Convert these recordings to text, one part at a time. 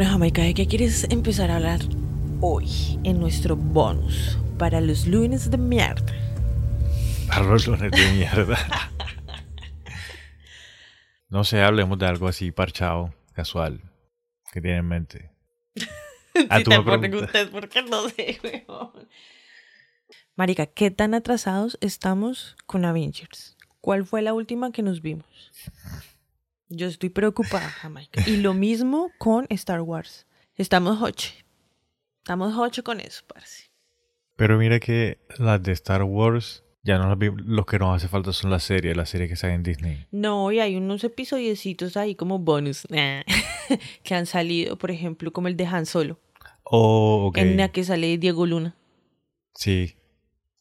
Bueno, Jamaica, ¿de qué quieres empezar a hablar hoy en nuestro bonus para los lunes de mierda? Para los lunes de mierda. no sé, hablemos de algo así parchado, casual, que tiene en mente. Ah, si te preguntas por qué no sé, weón. Marica, ¿qué tan atrasados estamos con Avengers? ¿Cuál fue la última que nos vimos? Yo estoy preocupada, Jamaica. Y lo mismo con Star Wars. Estamos ocho. Estamos ocho con eso, parce. Pero mira que las de Star Wars ya no las vi- Lo que nos hace falta son las series, las series que salen en Disney. No, y hay unos episodiecitos ahí como bonus que han salido, por ejemplo, como el de Han Solo, Oh, ok. en la que sale Diego Luna. Sí.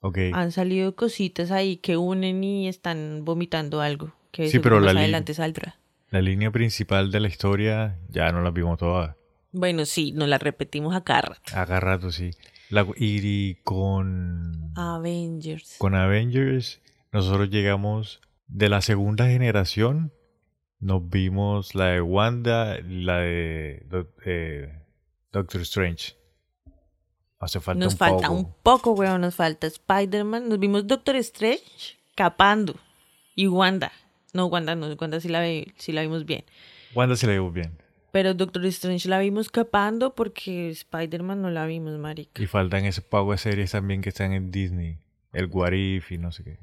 Ok. Han salido cositas ahí que unen y están vomitando algo. Que Sí, pero la adelante saldrá. La línea principal de la historia ya no la vimos todas. Bueno, sí, nos la repetimos a cada rato. Acá rato, sí. La, y con, Avengers. con Avengers, nosotros llegamos de la segunda generación. Nos vimos la de Wanda, la de eh, Doctor Strange. Hace falta Nos un falta poco. un poco, weón. Nos falta Spider-Man. Nos vimos Doctor Strange capando. Y Wanda. No, Wanda no. Wanda sí la, vi- sí la vimos bien. Wanda se la vimos bien. Pero Doctor Strange la vimos capando porque Spider-Man no la vimos, marica. Y faltan ese pago de series también que están en Disney. El What If y no sé qué.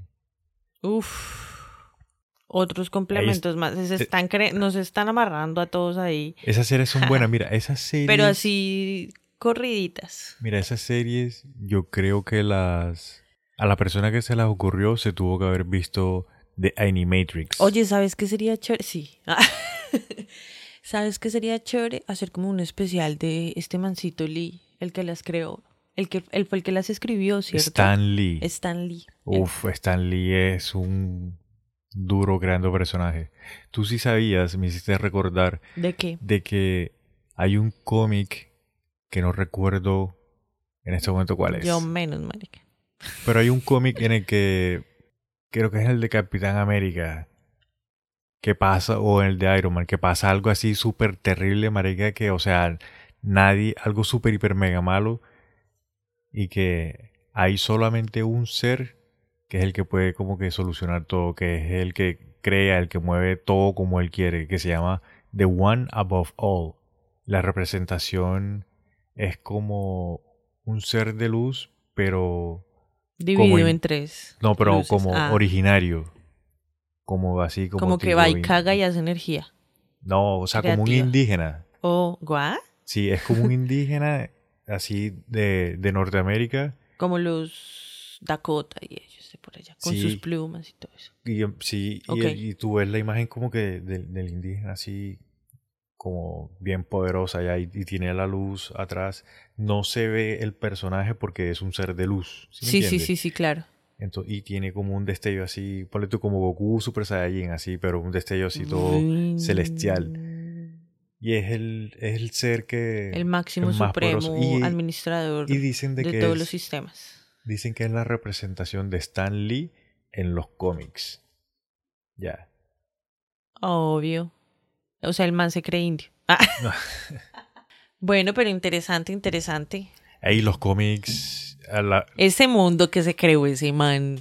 Uf. Otros complementos más. Se están cre- nos están amarrando a todos ahí. Esas series son buenas. Mira, esas series... Pero así corriditas. Mira, esas series, yo creo que las. A la persona que se las ocurrió se tuvo que haber visto The Animatrix. Oye, ¿sabes qué sería chévere? Sí. ¿Sabes qué sería chévere? Hacer como un especial de este mancito Lee, el que las creó. El que él fue el que las escribió, ¿cierto? Stan Lee. Stan Lee. Uf, Stan Lee es un duro, grande personaje. Tú sí sabías, me hiciste recordar ¿De qué? de que hay un cómic que no recuerdo en este momento cuál es. Yo menos, marica. Pero hay un cómic en el que creo que es el de Capitán América. Que pasa, o el de Iron Man, que pasa algo así súper terrible, marica, que, o sea, nadie, algo súper, hiper, mega malo, y que hay solamente un ser que es el que puede como que solucionar todo, que es el que crea, el que mueve todo como él quiere, que se llama The One Above All. La representación es como un ser de luz, pero Dividido en- en tres. no, pero luces. como Ah, originario. Como así, como. Como que va y caga y hace energía. No, o sea, como un indígena. O, ¿guá? Sí, es como un indígena así de, de Norteamérica. Como los Dakota y ellos de por allá. Con Sí. sus plumas y todo eso. Y, sí, y- tú ves la imagen como que del, del indígena así, como bien poderosa ya, y, y tiene la luz atrás. No se ve el personaje porque es un ser de luz. ¿sí, Sí, sí, sí, sí, claro. Ento- y tiene como un destello así, ponle tú como Goku Super Saiyajin así, pero un destello así todo celestial. Y es el, es el ser que... El máximo es más supremo. Y- administrador Y dicen de, de que todos es, los sistemas. dicen que es la representación de Stan Lee en los cómics. Ya. Obvio. O sea, el man se cree indio. Ah. bueno, pero interesante, interesante. Ahí los cómics... a la- Ese mundo que se creó ese man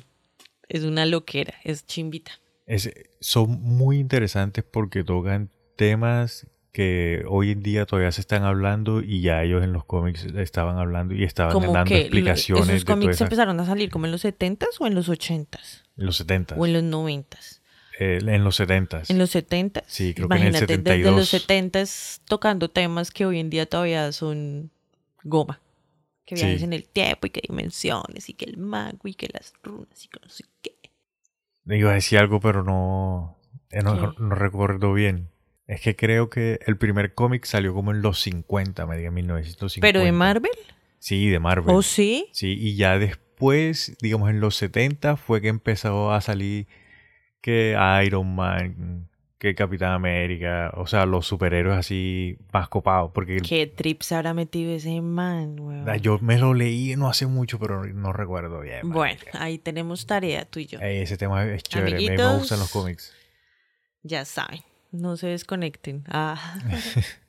es una loquera, es chimbita. es- son muy interesantes porque tocan temas que hoy en día todavía se están hablando y ya ellos en los cómics estaban hablando y estaban Como dando que explicaciones todas cómics esas- empezaron a salir como en los 70s o en los 80s en los 70 o en los 90s. Eh, en los 70 En los 70s. Sí, creo que en el Imagínate, desde 72. los 70s tocando temas que hoy en día todavía son goma. Que Sí. viajes en el tiempo y que dimensiones y que el mago y que las runas y que no sé qué. Iba a decir algo, pero no, eh, no, no recuerdo bien. Es que creo que el primer cómic salió como en los 50, me diga 1950. ¿Pero de Marvel? Sí, de Marvel. ¿O sí? Sí, y ya después, digamos en los 70, fue que empezó a salir que Iron Man, que Capitán América, o sea, los superhéroes así más copados. Porque ¿Qué trips habrá metido ese man, weón? ah, yo me lo leí no hace mucho, pero no recuerdo bien. Bueno, ahí tenemos tarea tú y yo. Ey, ese tema es chévere, a mí me Amiguitos. gustan los cómics. Ya saben, no se desconecten. Ah.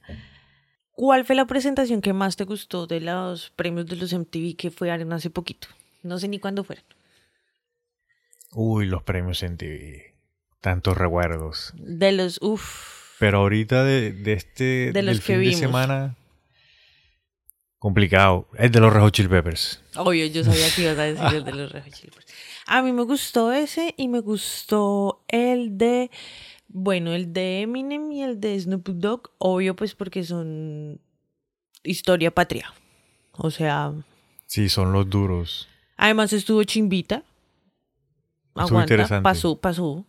¿Cuál fue la presentación que más te gustó de los premios de los MTV que fue hace poquito? No sé ni cuándo fueron. Uy, los premios MTV. Tantos recuerdos. De los, uff. Pero ahorita de, este de los fin de semana complicado. Es de los Red Chili Peppers. Obvio, yo sabía que ibas a decir el de los Red Chili Peppers. A mí me gustó ese y me gustó el de bueno, el de Eminem y el de Snoop Dogg, obvio pues porque son historia patria. O sea... Sí, son los duros. Además estuvo Chimbita. Aguanta, pasó, pasó.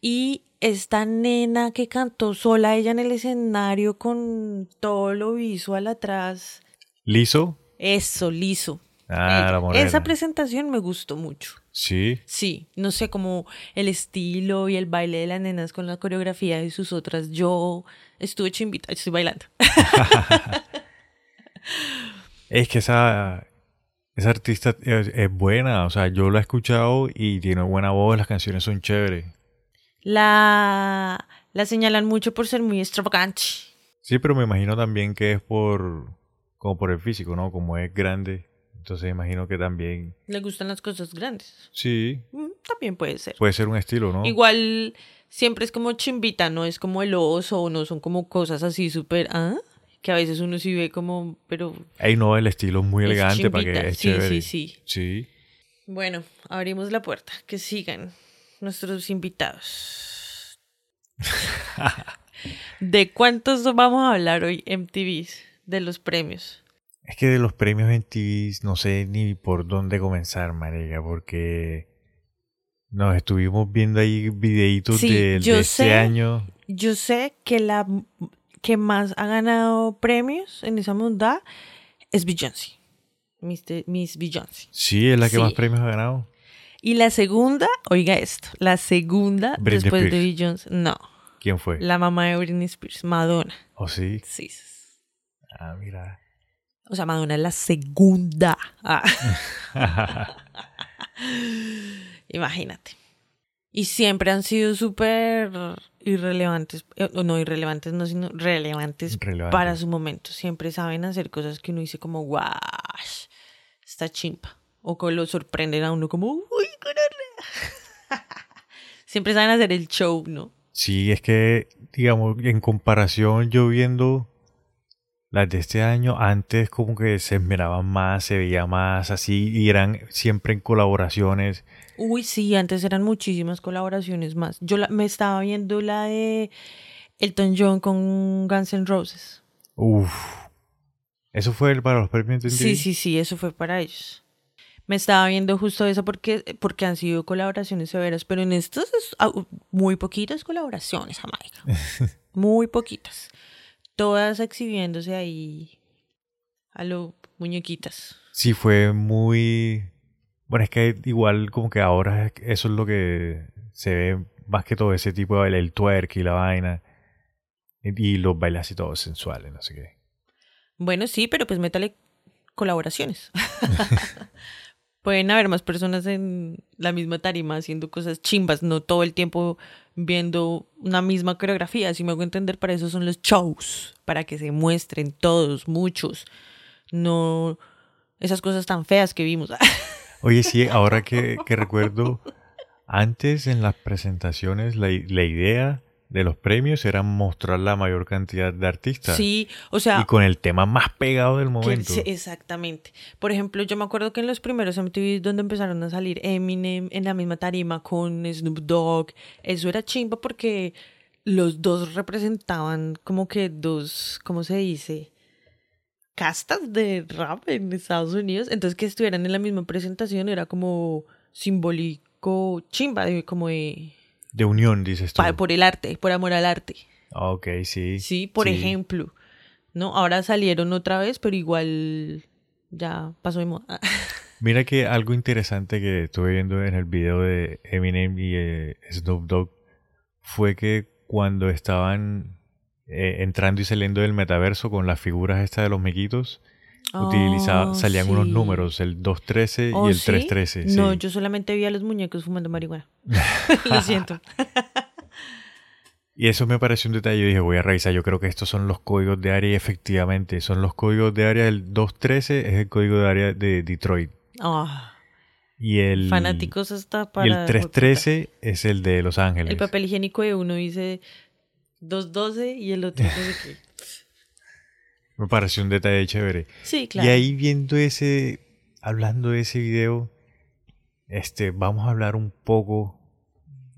Y esta nena que cantó sola ella en el escenario con todo lo visual atrás. ¿Liso? Eso, liso. Ah, Esa presentación me gustó mucho. Sí. Sí, no sé, como el estilo y el baile de las nenas con la coreografía de sus otras. Yo estuve chimbita, estoy bailando. es que esa, esa artista es, buena, o sea, yo la he escuchado y tiene buena voz, las canciones son chéveres. La, la señalan mucho por ser muy extravagante. Sí, pero me imagino también que es por como por el físico, ¿no? Como es grande. Entonces imagino que también... Le gustan las cosas grandes. Sí. Mm, también puede ser. Puede ser un estilo, ¿no? Igual siempre es como chimbita, no es como el oso, no son como cosas así súper... ¿ah? Que a veces uno sí ve como, pero... Ahí no, el estilo es muy elegante para que es sí, Sí, sí, sí. Bueno, abrimos la puerta. Que sigan nuestros invitados. ¿De cuántos vamos a hablar hoy, MTVs? De los premios. Es que de los premios MTV no sé ni por dónde comenzar, María, porque nos estuvimos viendo ahí videitos de, este año. Yo sé que la que más ha ganado premios en esa monda es Beyoncé. Miss Beyoncé. Sí, es la que más premios ha ganado. Y la segunda, oiga esto, la segunda después de Beyoncé, no. ¿Quién fue? La mamá de Britney Spears, Madonna. ¿Oh, sí? Sí. Ah, mira. O sea, Madonna es la segunda. Ah. Imagínate. Y siempre han sido súper irrelevantes, eh, no irrelevantes, no, sino relevantes para su momento. Siempre saben hacer cosas que uno dice como, guau, está chimpa. O que lo sorprenden a uno como, uy, Siempre saben hacer el show, ¿no? Sí, es que, digamos, en comparación, yo viendo las de este año antes como que se esmeraban más, se veía más así y eran siempre en colaboraciones. Uy, sí, antes eran muchísimas colaboraciones más. Yo me estaba viendo la de Elton John con Guns N' Roses. Uf. ¿Eso fue para los premios Sí, sí, sí, eso fue para ellos. Me estaba viendo justo eso porque, porque han sido colaboraciones severas, pero en estos es muy poquitas colaboraciones, Jamaica. muy poquitas todas exhibiéndose ahí a lo muñequitas. Sí, fue muy... Bueno, es que igual como que ahora eso es lo que se ve más que todo ese tipo de baile, el twerk y la vaina. Y los bailes así todos sensuales, no sé qué. Bueno, sí, pero pues métale colaboraciones. Pueden haber más personas en la misma tarima haciendo cosas chimbas, no todo el tiempo viendo una misma coreografía. Si me hago entender, para eso son los shows, para que se muestren todos, muchos. No esas cosas tan feas que vimos. Oye, sí, ahora que, recuerdo, antes en las presentaciones la, la idea de los premios era mostrar la mayor cantidad de artistas. Sí, o sea... Y con el tema más pegado del momento. exactamente. Por ejemplo, yo me acuerdo que en los primeros MTV donde empezaron a salir Eminem en la misma tarima con Snoop Dogg, eso era chimba porque los dos representaban como que dos, ¿cómo se dice? Castas de rap en Estados Unidos. Entonces que estuvieran en la misma presentación era como simbólico chimba, como de de unión, dices tú. Por el arte, por amor al arte. Ok, sí. Sí, por ejemplo. ¿No? Ahora salieron otra vez, pero igual ya pasó de moda. Mira que algo interesante que estuve viendo en el video de Eminem y eh, Snoop Dogg fue que cuando estaban eh, entrando y saliendo del metaverso con las figuras estas de los mequitos, utilizaba, oh, salían unos números, el 213 y oh, el 313. No, yo solamente vi a los muñecos fumando marihuana. Lo siento. Y eso me pareció un detalle. Yo dije, voy a revisar. Yo creo que estos son los códigos de área y efectivamente son los códigos de área. El 213 es el código de área de Detroit. Ah. Y el. Fanáticos está para. Y el 313 es el de Los Ángeles. El papel higiénico de uno dice 212 y el otro dice. Me pareció un detalle chévere. Sí, claro. Y ahí viendo ese. Hablando de ese video. Este, vamos a hablar un poco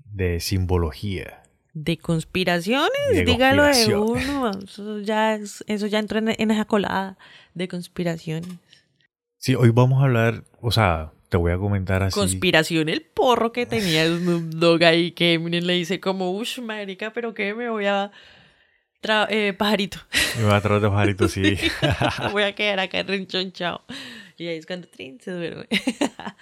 de simbología. De conspiraciones, dígalo de uno. Eso ya, eso ya entró en, en esa colada de conspiraciones. Sí, hoy vamos a hablar, o sea, te voy a comentar así. Conspiración, el porro que tenía Snoop Dogg ahí, que Eminem le dice como, uff, marica, pero qué me voy a... Eh, pajarito. Me voy a traer de pajarito, sí. voy a quedar acá chao. Y ahí es cuando Trin se duerme.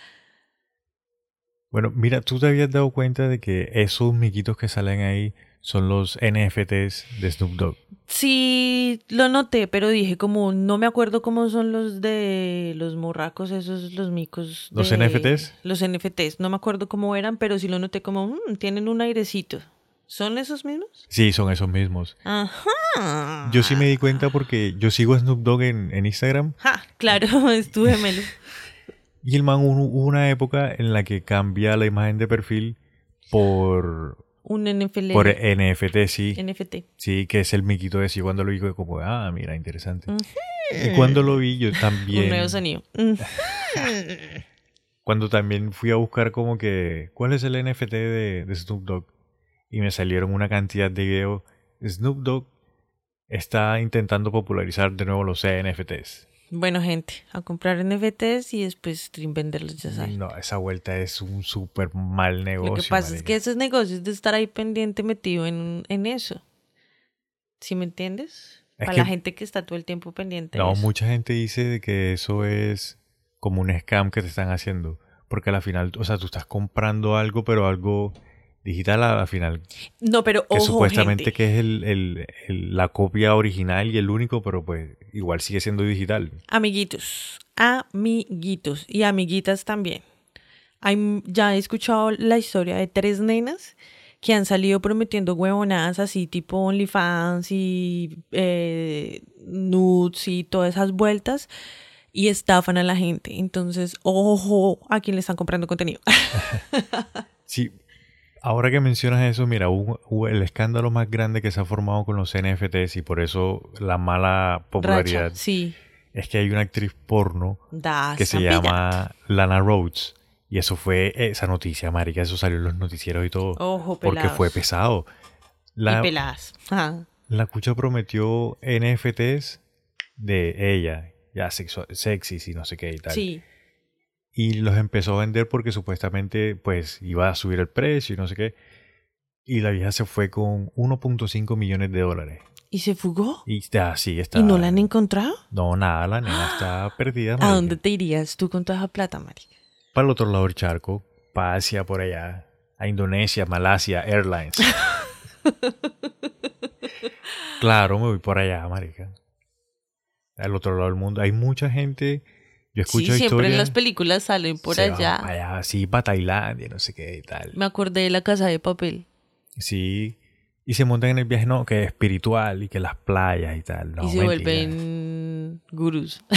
bueno, mira, tú te habías dado cuenta de que esos miquitos que salen ahí son los NFTs de Snoop Dogg. Sí, lo noté, pero dije como no me acuerdo cómo son los de los morracos, esos los micos. ¿Los NFTs? Los NFTs, no me acuerdo cómo eran, pero sí lo noté como mm, tienen un airecito. ¿Son esos mismos? Sí, son esos mismos. Ajá. Yo sí me di cuenta porque yo sigo a Snoop Dogg en, Instagram. Ja, claro, estuve melo. Y el man hubo una época en la que cambia la imagen de perfil por un NFL. Por NFT, sí. NFT. Sí, que es el miquito de sí. Cuando lo vi, como, ah, mira, interesante. Y cuando lo vi, yo también. Un nuevo sonido. cuando también fui a buscar, como que, ¿cuál es el NFT de, de Snoop Dogg? Y me salieron una cantidad de videos. Snoop Dogg está intentando popularizar de nuevo los NFTs. Bueno, gente, a comprar NFTs y después venderlos, ya saben. No, esa vuelta es un súper mal negocio. Lo que pasa es que esos negocios de estar ahí pendiente metido en, en eso. ¿Sí me entiendes? Para la gente que está todo el tiempo pendiente. No, mucha gente dice que eso es como un scam que te están haciendo. Porque al final, o sea, tú estás comprando algo, pero algo digital al final. No, pero que supuestamente que es el, la copia original y el único, pero pues igual sigue siendo digital. Amiguitos, amiguitos y amiguitas también. Hay, ya he escuchado la historia de tres nenas que han salido prometiendo huevonadas así tipo OnlyFans y eh, nudes y todas esas vueltas y estafan a la gente. Entonces, ojo a quien le están comprando contenido. sí, Ahora que mencionas eso, mira, hubo, el escándalo más grande que se ha formado con los NFTs y por eso la mala popularidad. sí. Es que hay una actriz porno que se llama Lana Rhodes. Y eso fue esa noticia, marica. Eso salió en los noticieros y todo. Ojo, Porque fue pesado. La, y peladas. La cucha prometió NFTs de ella. Ya sexy y no sé qué y tal. Sí y los empezó a vender porque supuestamente pues iba a subir el precio y no sé qué. Y la vieja se fue con 1.5 millones de dólares. ¿Y se fugó? Y está, sí, está. ¿Y no la han encontrado? No, nada, la nena está perdida. ¿A dónde te irías tú con toda esa plata, marica? Para el otro lado del charco, para Asia, por allá, a Indonesia, Malasia, Airlines. claro, me voy por allá, marica. Al otro lado del mundo. Hay mucha gente yo escucho sí, siempre en las películas salen por allá. allá. Sí, para Tailandia, no sé qué y tal. Me acordé de la casa de papel. Sí. Y se montan en el viaje, no, que es espiritual y que las playas y tal. y se vuelven gurús.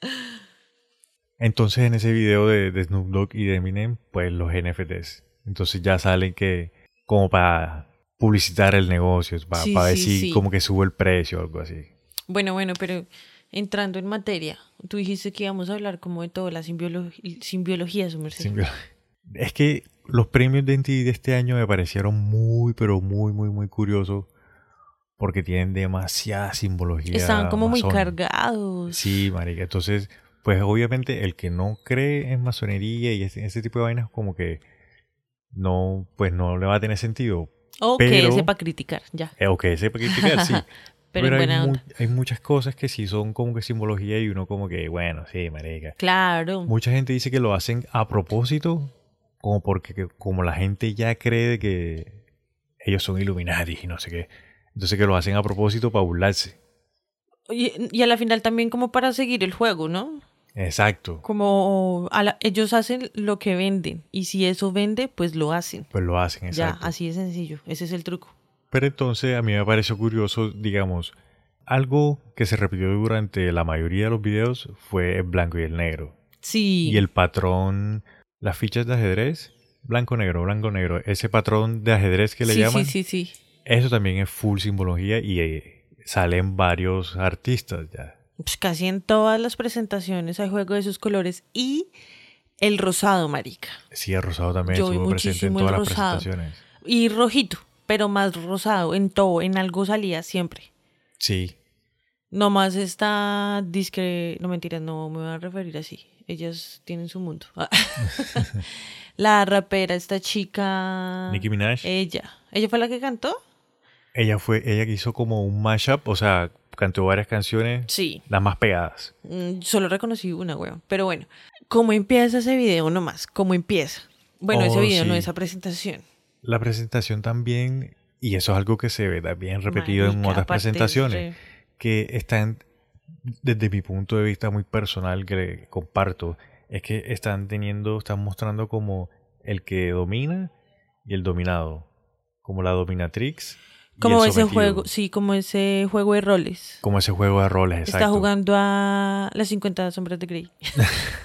Entonces en ese video de, de, Snoop Dogg y de Eminem, pues los NFTs. Entonces ya salen que como para publicitar el negocio, para, para ver si como que sube el precio o algo así. Bueno, bueno, pero entrando en materia, tú dijiste que íbamos a hablar como de todo, la simbiología, su merced. Es que los premios de de este año me parecieron muy, pero muy, muy, muy curiosos porque tienen demasiada simbología. Estaban como muy cargados. Sí, marica. Entonces, pues obviamente el que no cree en masonería y ese, tipo de vainas como que no, pues no le va a tener sentido. O que sepa criticar, ya. Eh, o que sepa criticar, sí. Pero, hay, muchas cosas que sí son como que simbología y uno como que, bueno, sí, marica. Claro. Mucha gente dice que lo hacen a propósito, como porque como la gente ya cree que ellos son Illuminati y no sé qué. Entonces que lo hacen a propósito para burlarse. Y, y a la final también como para seguir el juego, ¿no? Exacto. Como ellos hacen lo que venden y si eso vende, pues lo hacen. Pues lo hacen, exacto. Ya, así de sencillo. Ese es el truco. Pero entonces a mí me pareció curioso, digamos, algo que se repitió durante la mayoría de los videos fue el blanco y el negro. Sí. Y el patrón, las fichas de ajedrez, blanco, negro, blanco, negro, ese patrón de ajedrez que le llaman. Sí, sí, sí. Eso también es full simbología y eh, salen varios artistas ya. Pues casi en todas las presentaciones hay juego de esos colores y el rosado, marica. Sí, el rosado también estuvo presente en todas las presentaciones. Y rojito, pero más rosado, en todo, en algo salía siempre. Sí. Nomás está discre... No mentiras, no me voy a referir así. Ellas tienen su mundo. la rapera, esta chica... Nicki Minaj. Ella. ¿Ella fue la que cantó? Ella fue, ella que hizo como un mashup, o sea, cantó varias canciones. Sí. Las más pegadas. Mm, solo reconocí una, weón. Pero bueno, ¿cómo empieza ese video nomás? ¿Cómo empieza? Bueno, ese oh, video, no esa presentación. La presentación también, y eso es algo que se ve también repetido en otras presentaciones, que están, desde mi punto de vista muy personal, que comparto, es que están teniendo, están mostrando como el que domina y el dominado, como la dominatrix como ese juego, sí, como ese juego de roles. Como ese juego de roles, exacto. Está jugando a las 50 sombras de Grey.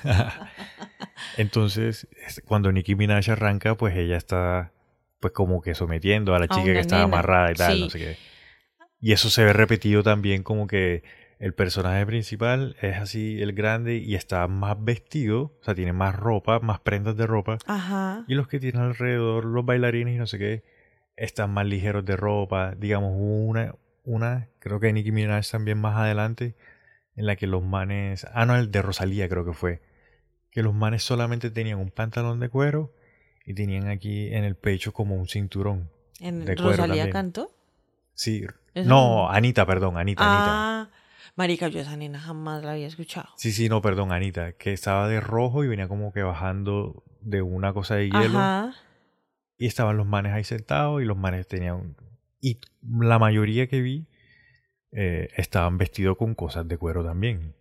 Entonces, cuando Nicki Minaj arranca, pues ella está pues como que sometiendo a la chica que está amarrada y tal, no sé qué. Y eso se ve repetido también como que el personaje principal es así el grande y está más vestido, o sea, tiene más ropa, más prendas de ropa. Ajá. Y los que tienen alrededor, los bailarines y no sé qué, están más ligeros de ropa. Digamos, una, una, creo que Nicki Minaj también más adelante, en la que los manes, ah, no, el de Rosalía creo que fue, que los manes solamente tenían un pantalón de cuero y tenían aquí en el pecho como un cinturón. ¿En de Rosalía cantó? Sí. No, Anita, perdón, Anita, ah, Anita. Marica, yo esa nena jamás la había escuchado. Sí, sí, no, perdón, Anita, que estaba de rojo y venía como que bajando de una cosa de hielo. Ajá. Y estaban los manes ahí sentados y los manes tenían... Y la mayoría que vi eh, estaban vestidos con cosas de cuero también.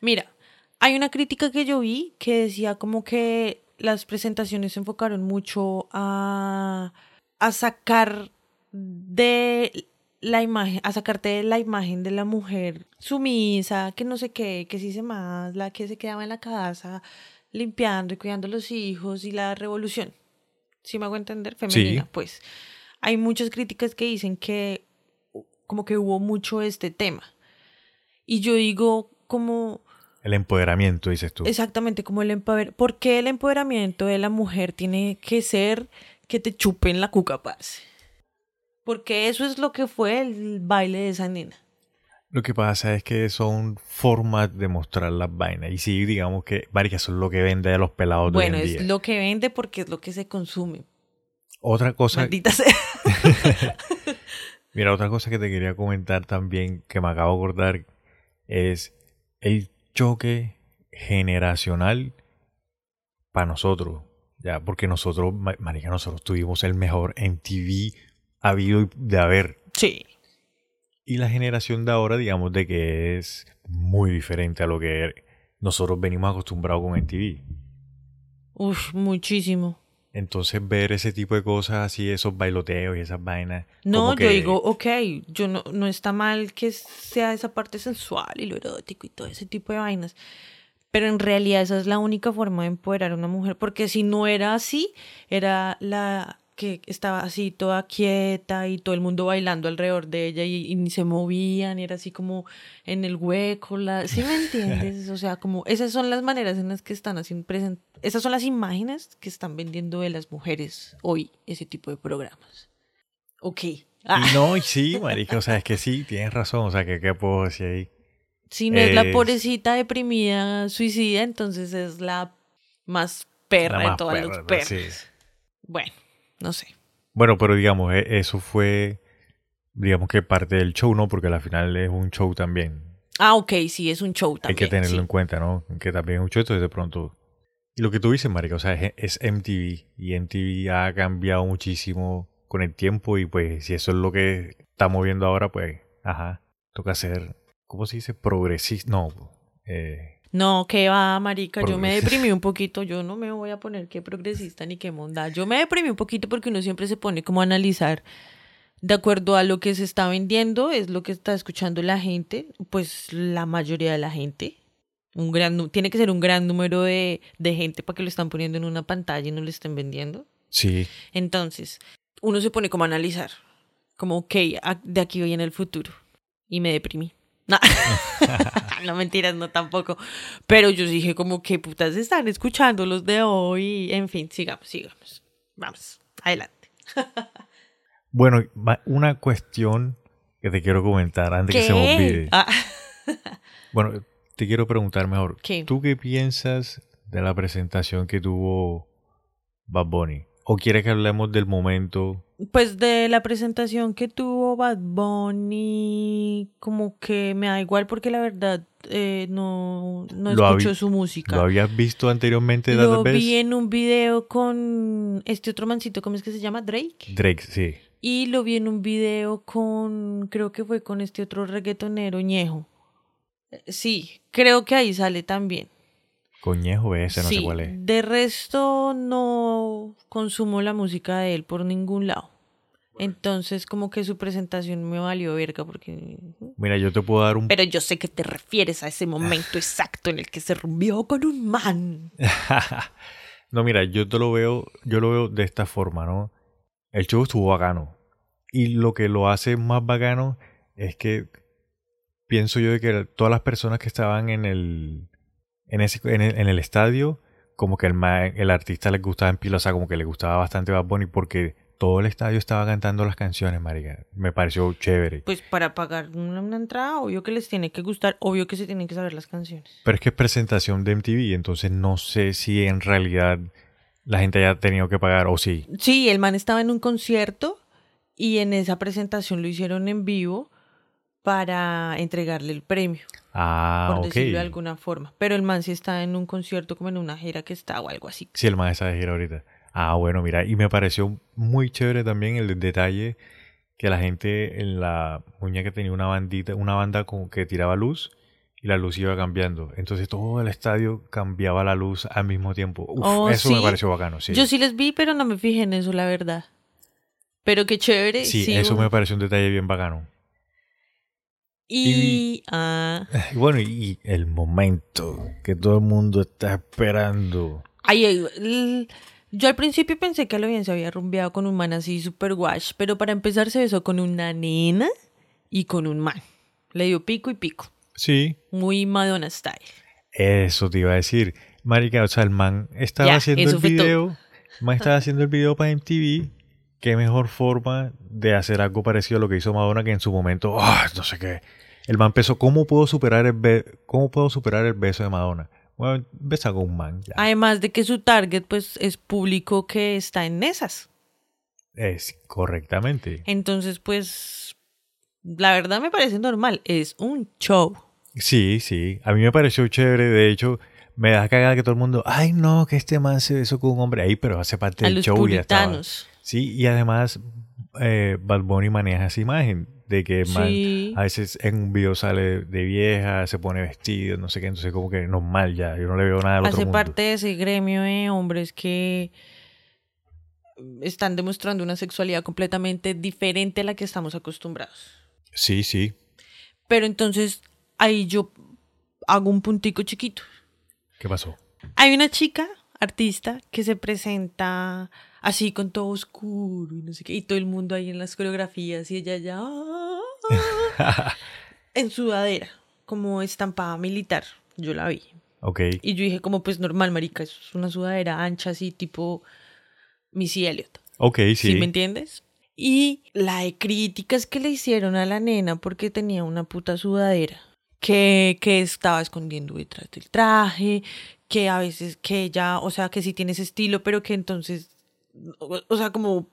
Mira, hay una crítica que yo vi que decía como que las presentaciones se enfocaron mucho a, a sacar de la imagen, a sacarte de la imagen de la mujer sumisa, que no sé qué, que sí se más, la que se quedaba en la casa limpiando y cuidando a los hijos y la revolución. Si me hago entender, femenina, pues. Hay muchas críticas que dicen que como que hubo mucho este tema. Y yo digo como... El empoderamiento, dices tú. Exactamente, como el empoderamiento. ¿Por qué el empoderamiento de la mujer tiene que ser que te chupen la cuca, parce? Porque eso es lo que fue el baile de esa nena. Lo que pasa es que son formas de mostrar las vainas. Y sí, digamos que varias son lo que vende a los pelados bueno, de hoy en día. es lo que vende porque es lo que se consume. Otra cosa. Maldita sea. Mira, otra cosa que te quería comentar también, que me acabo de acordar, es el choque generacional para nosotros. Ya, porque nosotros, marica, nosotros tuvimos el mejor MTV habido de haber. Sí. Y la generación de ahora, digamos, de que es muy diferente a lo que nosotros venimos acostumbrados con MTV. Uf, muchísimo. Entonces ver ese tipo de cosas así, esos bailoteos y esas vainas. No, yo digo, ok, yo no, no está mal que sea esa parte sensual y lo erótico y todo ese tipo de vainas. Pero en realidad esa es la única forma de empoderar a una mujer. Porque si no era así, era la que estaba así toda quieta y todo el mundo bailando alrededor de ella y, ni se movían y era así como en el hueco, la, ¿sí me entiendes? O sea, como esas son las maneras en las que están haciendo present esas son las imágenes que están vendiendo de las mujeres hoy, ese tipo de programas. Ok. Ah. no, sí, marica, o sea, es que sí, tienes razón, o sea, que qué puedo decir ahí. Si no es, la pobrecita deprimida, suicida, entonces es la más perra de todas las perras. Bueno. No sé. Bueno, pero digamos, e, eso fue, digamos que parte del show, ¿no? Porque al final es un show también. Ah, ok, sí, es un show también. Hay que tenerlo en cuenta, ¿no? Que también es un show, entonces de pronto... Y lo que tú dices, Marica, o sea, es, MTV y MTV ha cambiado muchísimo con el tiempo y pues si eso es lo que estamos viendo ahora, pues, ajá, toca ser, ¿cómo se dice? Progresista, no, eh, No, que va, marica, yo me deprimí un poquito, yo no me voy a poner qué progresista ni qué monda. Yo me deprimí un poquito porque uno siempre se pone como a analizar de acuerdo a lo que se está vendiendo, es lo que está escuchando la gente, pues la mayoría de la gente. Un gran, tiene que ser un gran número de, de gente para que lo están poniendo en una pantalla y no lo estén vendiendo. Sí. Entonces, uno se pone como a analizar, como, ok, de aquí voy en el futuro. Y me deprimí. No, no mentiras, no tampoco. Pero yo dije como que putas están escuchando los de hoy. En fin, sigamos, sigamos. Vamos, adelante. bueno, una cuestión que te quiero comentar antes que se me olvide. Ah. bueno, te quiero preguntar mejor. ¿Tú qué piensas de la presentación que tuvo Bad Bunny? ¿O quieres que hablemos del momento? Pues de la presentación que tuvo Bad Bunny, como que me da igual porque la verdad eh, no, no escucho su música. ¿Lo habías visto anteriormente? Lo vi en un video con este otro mancito, ¿cómo es que se llama? Drake. Drake, sí. Y lo vi en un video con, creo que fue con este otro reggaetonero, Ñejo. Sí, creo que ahí sale también. Coñejo ese, no sé cuál es. De resto, no consumo la música de él por ningún lado. Entonces, como que su presentación me valió verga porque... Mira, yo te puedo dar un... Pero yo sé que te refieres a ese momento exacto en el que se rompió con un man. no, mira, yo te lo veo, yo lo veo de esta forma, ¿no? El show estuvo bacano. Y lo que lo hace más bacano es que pienso yo de que todas las personas que estaban en el en, ese, en, el, estadio, como que el, el artista le gustaba en pila, o sea, como que le gustaba bastante Bad Bunny porque todo el estadio estaba cantando las canciones, marica. Me pareció chévere. Pues para pagar una, entrada, obvio que les tiene que gustar, obvio que se tienen que saber las canciones. Pero es que es presentación de MTV, entonces no sé si en realidad la gente haya tenido que pagar o sí. Sí, el man estaba en un concierto y en esa presentación lo hicieron en vivo para entregarle el premio. Ah, por decirlo de alguna forma. Pero el man sí está en un concierto, como en una gira que está o algo así. Sí, el man está de gira ahorita. Ah, bueno, mira, y me pareció muy chévere también el detalle que la gente en la muñeca tenía una bandita, una banda con, que tiraba luz y la luz iba cambiando. Entonces todo el estadio cambiaba la luz al mismo tiempo. Uf, oh, eso me pareció bacano, sí. Yo sí les vi, pero no me fijé en eso, la verdad. Pero qué chévere. Sí, eso me pareció un detalle bien bacano. Y, ah, bueno, y el momento que todo el mundo está esperando. Ay, yo al principio pensé que lo bien se había rumbeado con un man así super wash, pero para empezar se besó con una nena y con un man. Le dio pico y pico. Sí. Muy Madonna style. Eso te iba a decir. Marica, o sea, el man estaba haciendo el video. El man estaba haciendo el video para MTV. Qué mejor forma de hacer algo parecido a lo que hizo Madonna que en su momento, oh, no sé qué el man empezó, ¿cómo puedo superar el, cómo puedo superar el beso de Madonna? Bueno, besa con un man. Además de que su target pues es público que está en esas. Es correctamente. Entonces, pues, la verdad me parece normal. Es un show. Sí, sí. A mí me pareció chévere. De hecho, me da cagada que todo el mundo, ay no, que este man se besó con un hombre ahí, pero hace parte del show y ya Sí, y además eh, Bad Bunny maneja esa imagen de que a veces en un video sale de vieja, se pone vestido, no sé qué, entonces como que normal ya, yo no le veo nada al Hace parte de ese gremio de hombres que están demostrando una sexualidad completamente diferente a la que estamos acostumbrados. Sí, sí. Pero entonces ahí yo hago un puntico chiquito. ¿Qué pasó? Hay una chica artista que se presenta así con todo oscuro y no sé qué, y todo el mundo ahí en las coreografías y ella ya en sudadera, como estampada militar, yo la vi. Ok. Y yo dije como pues normal, marica, es una sudadera ancha así tipo Missy Elliott. Ok, sí. ¿Sí me entiendes? Y la de críticas que le hicieron a la nena porque tenía una puta sudadera. Que, que estaba escondiendo detrás del traje, que a veces que ella, o sea, que sí tiene ese estilo, pero que entonces o sea, como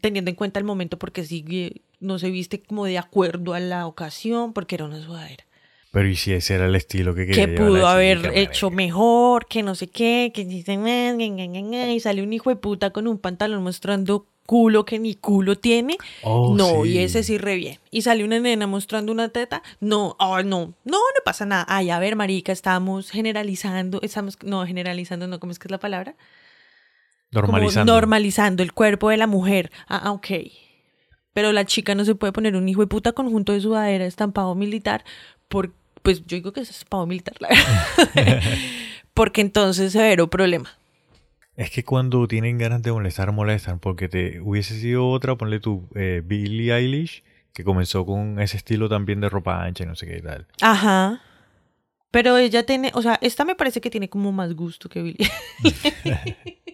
teniendo en cuenta el momento porque sí no se viste como de acuerdo a la ocasión porque era una sudadera. Pero y si ese era el estilo que quería Que pudo haber hecho mejor, que no sé qué, que y sale un hijo de puta con un pantalón mostrando culo que ni culo tiene. Oh, no, sí. y ese sí re bien. Y sale una nena mostrando una teta. No, oh, no, no, no pasa nada. Ay, a ver, marica, estamos generalizando, estamos, no, generalizando, no, ¿cómo es que es la palabra? Como Normalizando. normalizando el cuerpo de la mujer. Ah, ah, ok. Pero la chica no se puede poner un hijo de puta conjunto de sudadera estampado militar por, pues yo digo que es estampado militar, la verdad. Porque entonces severo problema. Es que cuando tienen ganas de molestar, molestan. Porque te hubiese sido otra, ponle tú, eh, Billie Eilish, que comenzó con ese estilo también de ropa ancha y no sé qué y tal. Ajá. Pero ella tiene, o sea, esta me parece que tiene como más gusto que Billie.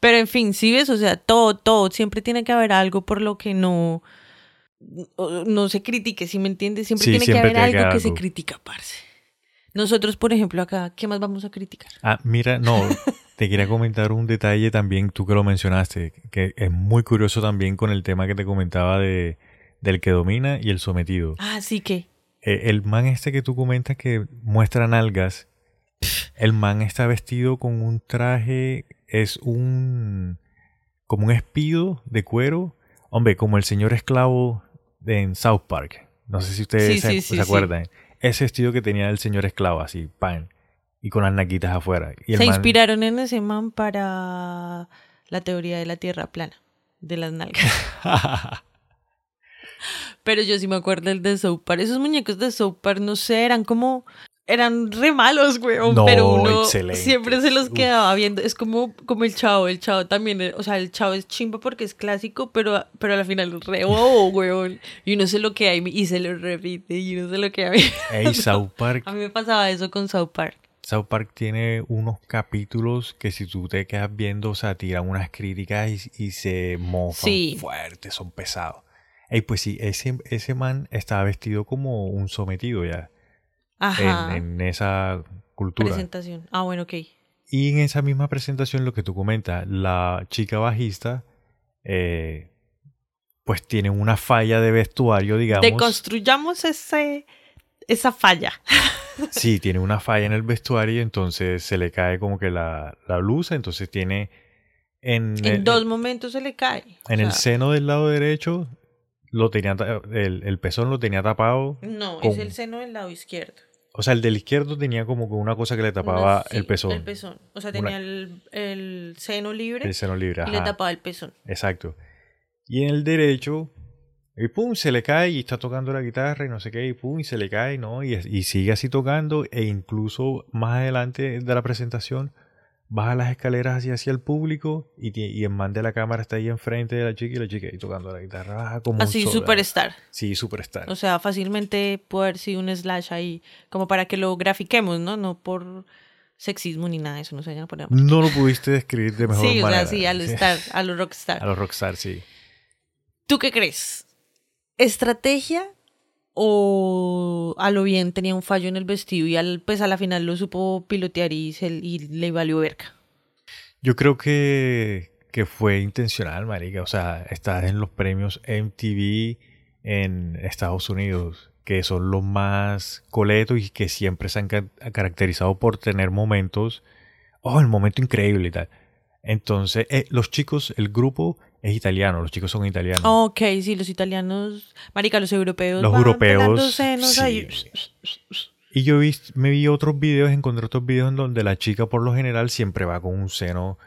Pero en fin, sí ves, o sea, todo, todo, siempre tiene que haber algo por lo que no, no, se critique, ¿sí me entiendes? Siempre Sí, tiene siempre que haber tiene que algo se algo. critica, parce. Nosotros, por ejemplo, acá, ¿qué más vamos a criticar? Ah, mira, no, te quería comentar un detalle también, tú que lo mencionaste, que es muy curioso también con el tema que te comentaba de, del que domina y el sometido. Ah, sí que. Eh, el man este que tú comentas que muestra nalgas, el man está vestido con un traje, es un, como un espido de cuero, hombre, como el señor esclavo de, en South Park. No sé si ustedes Sí, se, sí, se sí, acuerdan. Ese vestido que tenía el señor esclavo, así, pan, y con las naquitas afuera. Y Se man- inspiraron en ese man para la teoría de la tierra plana, de las nalgas. Pero yo sí me acuerdo el de South Park. Esos muñecos de South Park, no sé, eran como. Eran re malos, weón. No, pero uno excelente. siempre se los quedaba viendo. Es como, como el chavo. El chavo también. eh, O sea, el chavo es chimba porque es clásico, pero, pero al final re bobo, weón. Y uno se lo queda y, y se lo repite. Y uno se lo queda. Ey, South Park, A mí me pasaba eso con South Park. South Park tiene unos capítulos que si tú te quedas viendo, o sea, tiran unas críticas y, y se mofan Sí. fuertes, son pesados. Ey, pues sí, ese, ese man estaba vestido como un sometido ya Ajá. en, en esa cultura. Presentación. Ah, bueno, ok. Y en esa misma presentación, lo que tú comentas, la chica bajista, eh, pues tiene una falla de vestuario, digamos. Deconstruyamos ese, esa falla. Sí, tiene una falla en el vestuario entonces se le cae como que la, la blusa, entonces tiene en, En el, dos momentos se le cae. O en el sea, seno del lado derecho lo tenía el, el pezón lo tenía tapado, No, con- es el seno del lado izquierdo. O sea, el del izquierdo tenía como que una cosa que le tapaba sí, el pezón, El pezón. O sea, Una- tenía el, el seno libre el seno libre, y le tapaba el pezón. exacto. Y en el derecho y pum, se le cae y está tocando la guitarra y no sé qué, y pum, y se le cae, ¿no? Y, y sigue así tocando e incluso más adelante de la presentación baja las escaleras hacia, hacia el público y, y el man de la cámara está ahí enfrente de la chica y la chica ahí tocando la guitarra baja como Así, superstar. Sí, superstar. O sea, fácilmente puede haber sido un slash ahí, como para que lo grafiquemos, ¿no? No por sexismo ni nada de eso, no se vayan a poner. no lo pudiste describir de mejor Sí, o manera. sea, sí, a lo star, a lo rockstar. A los rockstar, sí. ¿Tú qué crees? ¿Estrategia o a lo bien tenía un fallo en el vestido y al, pues a la final lo supo pilotear y, se- y le valió verga? Yo creo que, que fue intencional, marica. O sea, estar en los premios MTV en Estados Unidos, que son los más coletos y que siempre se han ca- caracterizado por tener momentos, oh, el momento increíble y tal. Entonces, eh, los chicos, el grupo es italiano, los chicos son italianos. Ok, sí, los italianos, marica, los europeos. Los van europeos, pelando senos sí. ahí. Y yo vi, me vi otros videos, encontré otros videos en donde la chica por lo general siempre va con un seno,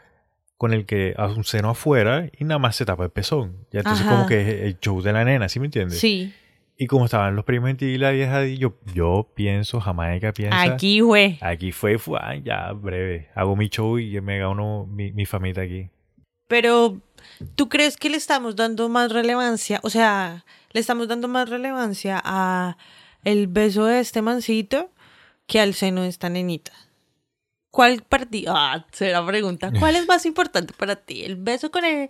con el que, a un seno afuera y nada más se tapa el pezón. Ya entonces Ajá. como que es el show de la nena, ¿sí me entiendes? Sí, Y como estaban los primos en ti y la vieja, yo, yo pienso, Jamaica piensa. aquí, güey. Aquí fue, fue, ya, breve. Hago mi show y me gano mi, mi famita aquí. Pero, ¿tú crees que le estamos dando más relevancia? O sea, le estamos dando más relevancia a el beso de este mancito que al seno de esta nenita. ¿Cuál partido? Ah, será pregunta. ¿Cuál es más importante para ti? ¿El beso con el,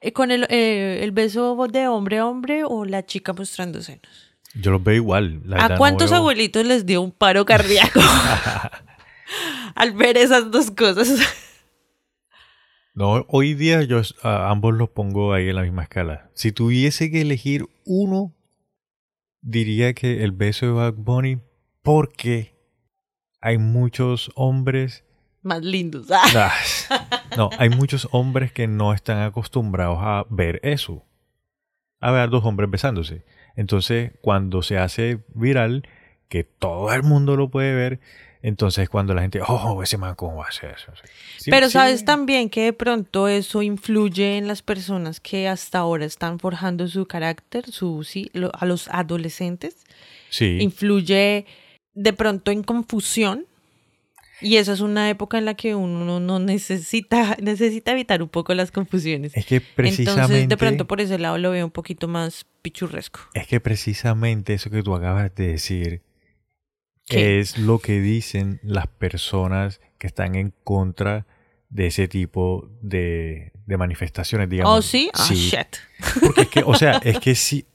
eh, con el, eh, el beso de hombre a hombre o la chica mostrando senos? Yo los veo igual. la ¿A no cuántos veo- abuelitos les dio un paro cardíaco al ver esas dos cosas? No, hoy día yo a ambos los pongo ahí en la misma escala. Si tuviese que elegir uno, diría que el beso de Bad Bunny, porque hay muchos hombres. Más lindos. Ah. Ah, No, hay muchos hombres que no están acostumbrados a ver eso. A ver dos hombres besándose. Entonces, cuando se hace viral, que todo el mundo lo puede ver, entonces cuando la gente, oh, ese man, ¿cómo va a hacer eso? Pero sabes también que de pronto eso influye en las personas que hasta ahora están forjando su carácter, su, sí, a los adolescentes. Sí. Influye de pronto en confusión. Y esa es una época en la que uno no necesita, necesita evitar un poco las confusiones. Es que precisamente... Entonces, de pronto por ese lado lo veo un poquito más pichurresco. Es que precisamente eso que tú acabas de decir es lo que dicen las personas que están en contra de ese tipo de, manifestaciones, digamos. ¿Oh, sí? Ah, shit. Porque es que, o sea, es que sí,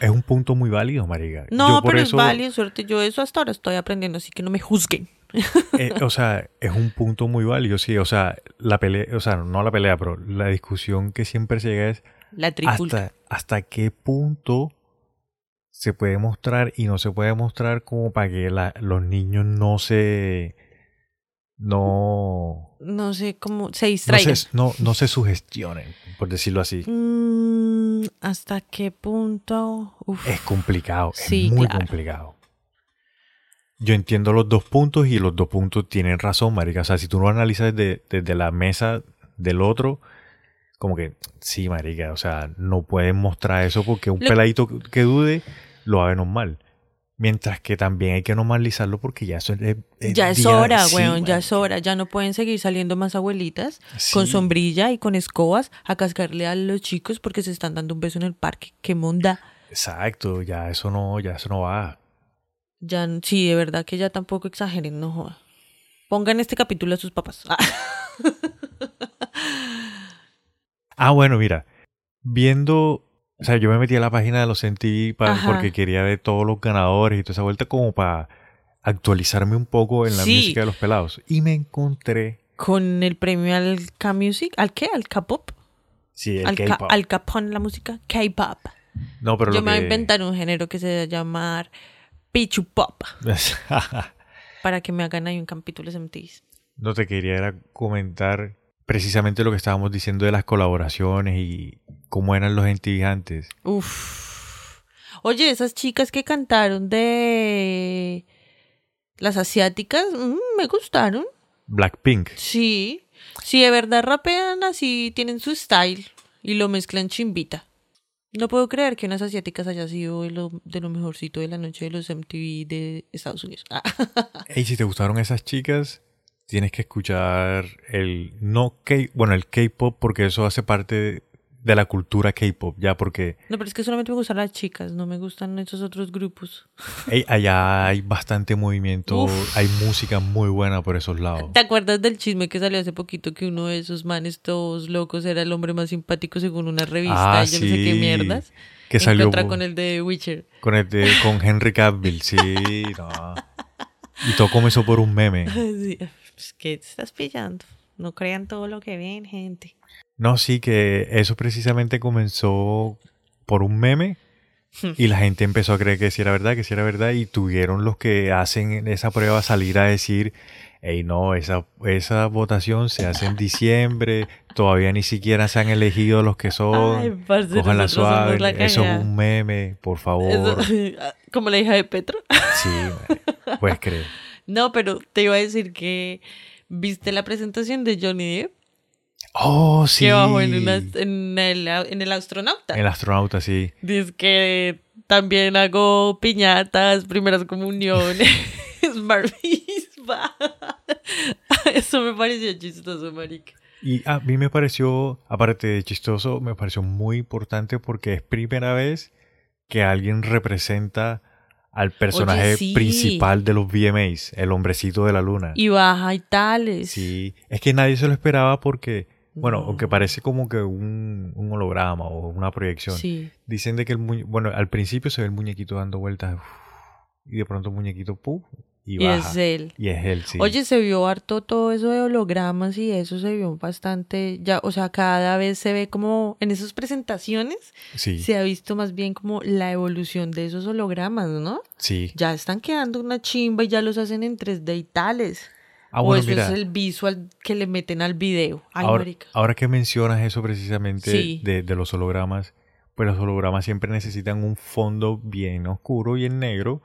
es un punto muy válido, Mariga. No, pero es válido, suerte. Yo eso hasta ahora estoy aprendiendo, así que no me juzguen. Eh, o sea, es un punto muy válido, sí. O sea, la pelea, o sea, no la pelea, pero la discusión que siempre se llega es la hasta, hasta qué punto se puede mostrar y no se puede mostrar como para que los niños no se no no sé cómo se distraigan. no se, no, se sugestionen por decirlo así. Mm, hasta qué punto es complicado es muy complicado. Yo entiendo los dos puntos y los dos puntos tienen razón marica. O sea si tú lo analizas desde, desde la mesa del otro como que sí, marica, o sea, no pueden mostrar eso porque un peladito que dude lo va a ver normal. Mientras que también hay que normalizarlo porque ya eso es, ya es hora, weón, ya es hora. Ya no pueden seguir saliendo más abuelitas con sombrilla y con escobas a cascarle a los chicos porque se están dando un beso en el parque. ¡Qué monda! Exacto, ya eso no, ya eso no va. Ya, sí, de verdad que ya tampoco exageren, no joda. Pongan este capítulo a sus papás. Ah, bueno, mira, viendo, o sea, yo me metí a la página de los MTV porque quería ver todos los ganadores y toda esa vuelta como para actualizarme un poco en la música de los pelados. Y me encontré... Con el premio al K-Music, ¿al qué? ¿Al K-Pop? Sí, el al K-Pop. Al Capón, la música K-Pop. No, pero Yo me voy a inventar un género que se va a llamar Pichu Pop. para que me hagan ahí un capítulo de MTV. No te quería era comentar precisamente lo que estábamos diciendo de las colaboraciones y cómo eran los antes. Uf. Oye, esas chicas que cantaron de las asiáticas, mm, me gustaron. Blackpink. Sí. Sí, de verdad rapean así, tienen su style y lo mezclan chimbita. No puedo creer que unas asiáticas haya sido de lo, de lo mejorcito de la noche de los MTV de Estados Unidos. y si te gustaron esas chicas, tienes que escuchar el no K, bueno, el K-pop porque eso hace parte de la cultura K-pop, ya porque No, pero es que solamente me gustan las chicas, no me gustan esos otros grupos. allá hay bastante movimiento, hay música muy buena por esos lados. ¿Te acuerdas del chisme que salió hace poquito que uno de esos manes todos locos era el hombre más simpático según una revista ah, y yo no sé qué mierdas? Que salió con el de Witcher. Con el de, con Henry Cavill, sí, no. Y todo comenzó por un meme. Sí pues, ¿qué te estás pillando? No crean todo lo que ven, gente. No, sí, que eso precisamente comenzó por un meme y la gente empezó a creer que sí era verdad, que sí era verdad y tuvieron los que hacen esa prueba salir a decir, hey, no, esa, esa votación se hace en diciembre, todavía ni siquiera se han elegido los que son, Ay, cojan la suave, eso es un meme, por favor. como la hija de Petro. Sí, puedes creer. No, pero te iba a decir que viste la presentación de Johnny Depp. Oh, sí. Que bajó en, en, el, en el astronauta. El astronauta, sí. Dice que también hago piñatas, primeras comuniones, Eso me pareció chistoso, marica. Y a mí me pareció, aparte de chistoso, me pareció muy importante porque es primera vez que alguien representa al personaje principal de los VMAs, el hombrecito de la luna. Y baja y tales. Sí, es que nadie se lo esperaba porque, bueno, aunque parece como que un, holograma o una proyección. Sí. Dicen de que el bueno, al principio se ve el muñequito dando vueltas y de pronto el muñequito, ¡pum! Y, es él. Y es él, sí. Oye, se vio harto todo eso de hologramas y eso se vio bastante, ya, o sea, cada vez se ve como en esas presentaciones sí. se ha visto más bien como la evolución de esos hologramas, ¿no? Sí. Ya están quedando una chimba y ya los hacen en 3D y tales. Ah, o eso es el visual que le meten al video. ahora, que mencionas eso precisamente de, de, los hologramas, pues los hologramas siempre necesitan un fondo bien oscuro y en negro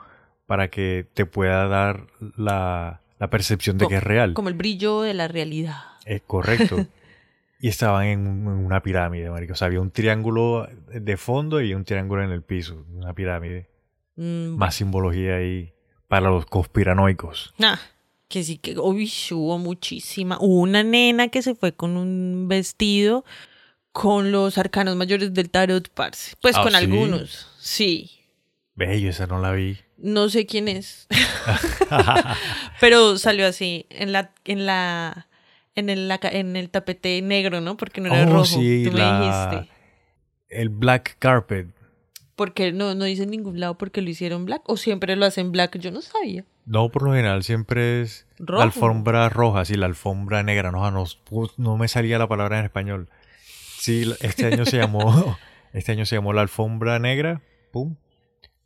para que te pueda dar la, la percepción de que es real. Como el brillo de la realidad. Es correcto. y estaban en, una pirámide, marico. O sea, había un triángulo de fondo y un triángulo en el piso, una pirámide. Mm, Más simbología ahí para los conspiranoicos. Ah que sí que uy, hubo muchísima. Hubo una nena que se fue con un vestido con los arcanos mayores del tarot, parce. Pues ah, con algunos, sí. Bello, esa no la vi. No sé quién es. Pero salió así en la en la en el, en el tapete negro, ¿no? Porque no era oh, rojo. Sí, Tú me dijiste. El black carpet. Porque no, no dice en ningún lado porque lo hicieron black o siempre lo hacen black, yo no sabía. No, por lo general siempre es la alfombra roja, sí, la alfombra negra, no, no, no me salía la palabra en español. Sí, este año se llamó, este año se llamó la alfombra negra, pum,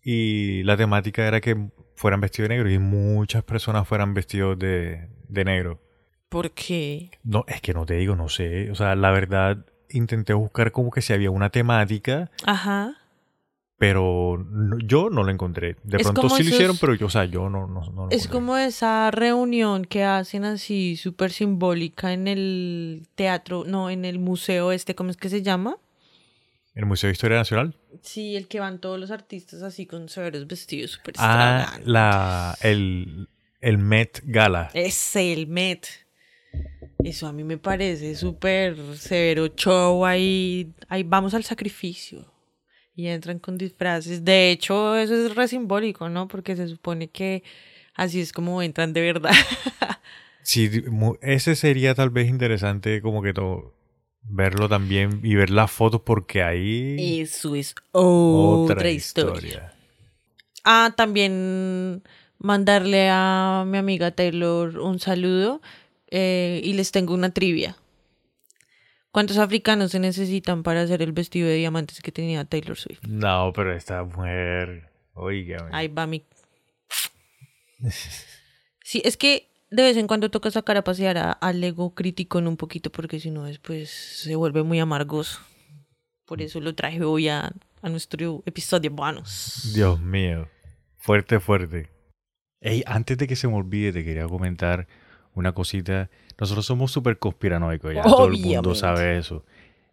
y la temática era que fueran vestidos de negro y muchas personas fueran vestidos de, de negro. ¿Por qué? No, es que no te digo, no sé, o sea, la verdad intenté buscar como que si había una temática. Ajá pero yo no lo encontré. De pronto sí lo hicieron, pero yo, o sea, yo no, no, no Es como esa reunión que hacen así súper simbólica en el teatro, no, en el museo este, ¿cómo es que se llama? ¿El Museo de Historia Nacional? Sí, el que van todos los artistas así con severos vestidos súper Ah, la, el, el Met Gala. Es el Met. Eso a mí me parece súper severo show ahí. Ahí vamos al sacrificio y entran con disfraces. De hecho, eso es re simbólico, ¿no? Porque se supone que así es como entran de verdad. sí, ese sería tal vez interesante como que todo verlo también y ver las fotos porque ahí eso es otra, historia. Ah, también mandarle a mi amiga Taylor un saludo eh, y les tengo una trivia. ¿Cuántos africanos se necesitan para hacer el vestido de diamantes que tenía Taylor Swift? No, pero esta mujer. Oiga. Ahí va mi. Sí, es que de vez en cuando toca sacar a pasear al ego crítico en un poquito, porque si no, después se vuelve muy amargoso. Por eso lo traje hoy a, a nuestro episodio bonus. Dios mío. Fuerte, fuerte. Ey, antes de que se me olvide, te quería comentar una cosita nosotros somos súper conspiranoicos, ya todo el mundo sabe eso.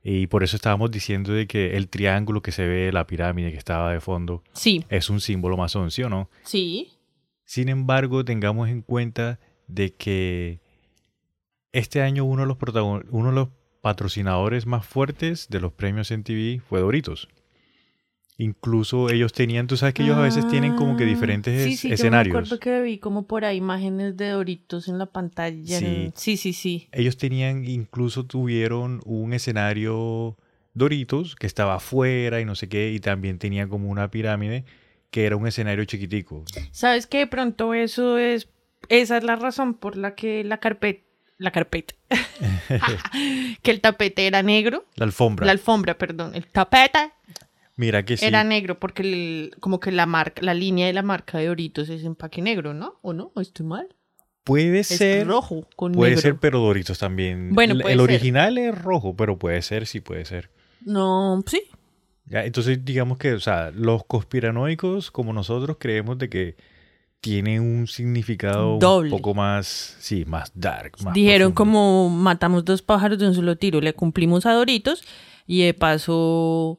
Y por eso estábamos diciendo de que el triángulo que se ve, la pirámide que estaba de fondo, sí. es un símbolo masón, ¿sí o no? Sí. Sin embargo, tengamos en cuenta de que este año uno de los, uno de los patrocinadores más fuertes de los premios en TV fue Doritos. Incluso ellos tenían, tú sabes que ellos a veces tienen como que ah, diferentes sí, sí, escenarios. Yo me acuerdo que vi como por ahí imágenes de Doritos en la pantalla. Sí. sí, sí, sí. Ellos tenían, incluso tuvieron un escenario Doritos que estaba afuera y no sé qué, y también tenía como una pirámide que era un escenario chiquitico. ¿Sabes que De pronto eso es, esa es la razón por la que la carpeta la carpeta. que el tapete era negro. La alfombra. La alfombra, perdón. El tapete Mira que sí. Era negro porque como que la marca, la línea de la marca de Doritos es empaque negro, ¿no? ¿O no? ¿O estoy mal? Puede ser. rojo con Puede ser, pero Doritos también. Bueno, el, el original es rojo, pero puede ser, sí puede ser. No, sí. Ya, entonces digamos que, o sea, los conspiranoicos como nosotros creemos de que tiene un significado un poco más, sí, más dark. Dijeron como matamos dos pájaros de un solo tiro, le cumplimos a Doritos y de paso